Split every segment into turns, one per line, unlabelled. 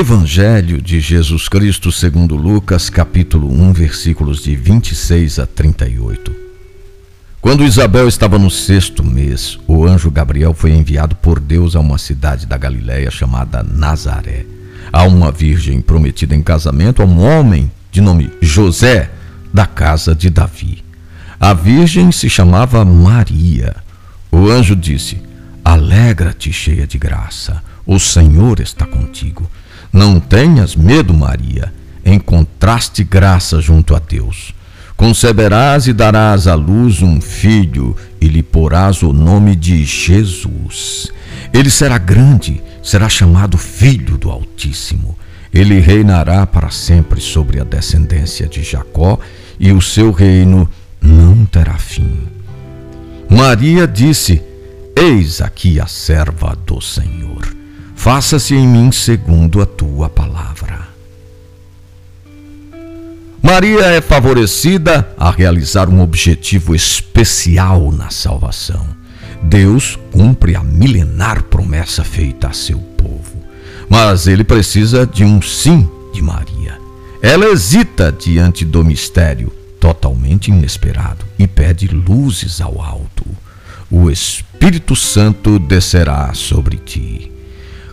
Evangelho de Jesus Cristo segundo Lucas, capítulo 1, versículos de 26 a 38. Quando Isabel estava no sexto mês, o anjo Gabriel foi enviado por Deus a uma cidade da Galiléia chamada Nazaré, a uma virgem prometida em casamento a um homem de nome José, da casa de Davi. A virgem se chamava Maria. O anjo disse: Alegra-te, cheia de graça, o Senhor está contigo. Não tenhas medo, Maria, encontraste graça junto a Deus. Conceberás e darás à luz um filho, e lhe porás o nome de Jesus. Ele será grande, será chamado Filho do Altíssimo. Ele reinará para sempre sobre a descendência de Jacó, e o seu reino não terá fim. Maria disse: Eis aqui a serva do Senhor faça-se em mim segundo a tua palavra. Maria é favorecida a realizar um objetivo especial na salvação. Deus cumpre a milenar promessa feita a seu povo, mas ele precisa de um sim de Maria. Ela hesita diante do mistério, totalmente inesperado, e pede luzes ao alto. O Espírito Santo descerá sobre ti.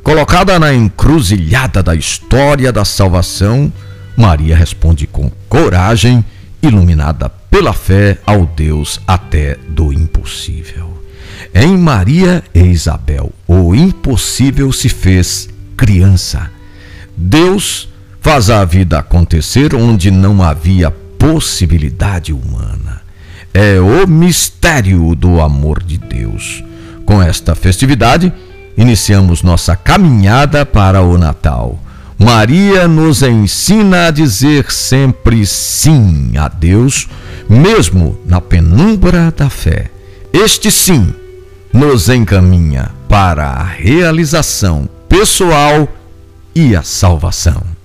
Colocada na encruzilhada da história da salvação, Maria responde com coragem, iluminada pela fé ao Deus até do impossível. Em Maria e Isabel, o impossível se fez criança. Deus faz a vida acontecer onde não havia possibilidade humana. É o mistério do amor de Deus. Com esta festividade, iniciamos nossa caminhada para o Natal. Maria nos ensina a dizer sempre sim a Deus, mesmo na penumbra da fé. Este sim nos encaminha para a realização pessoal e a salvação.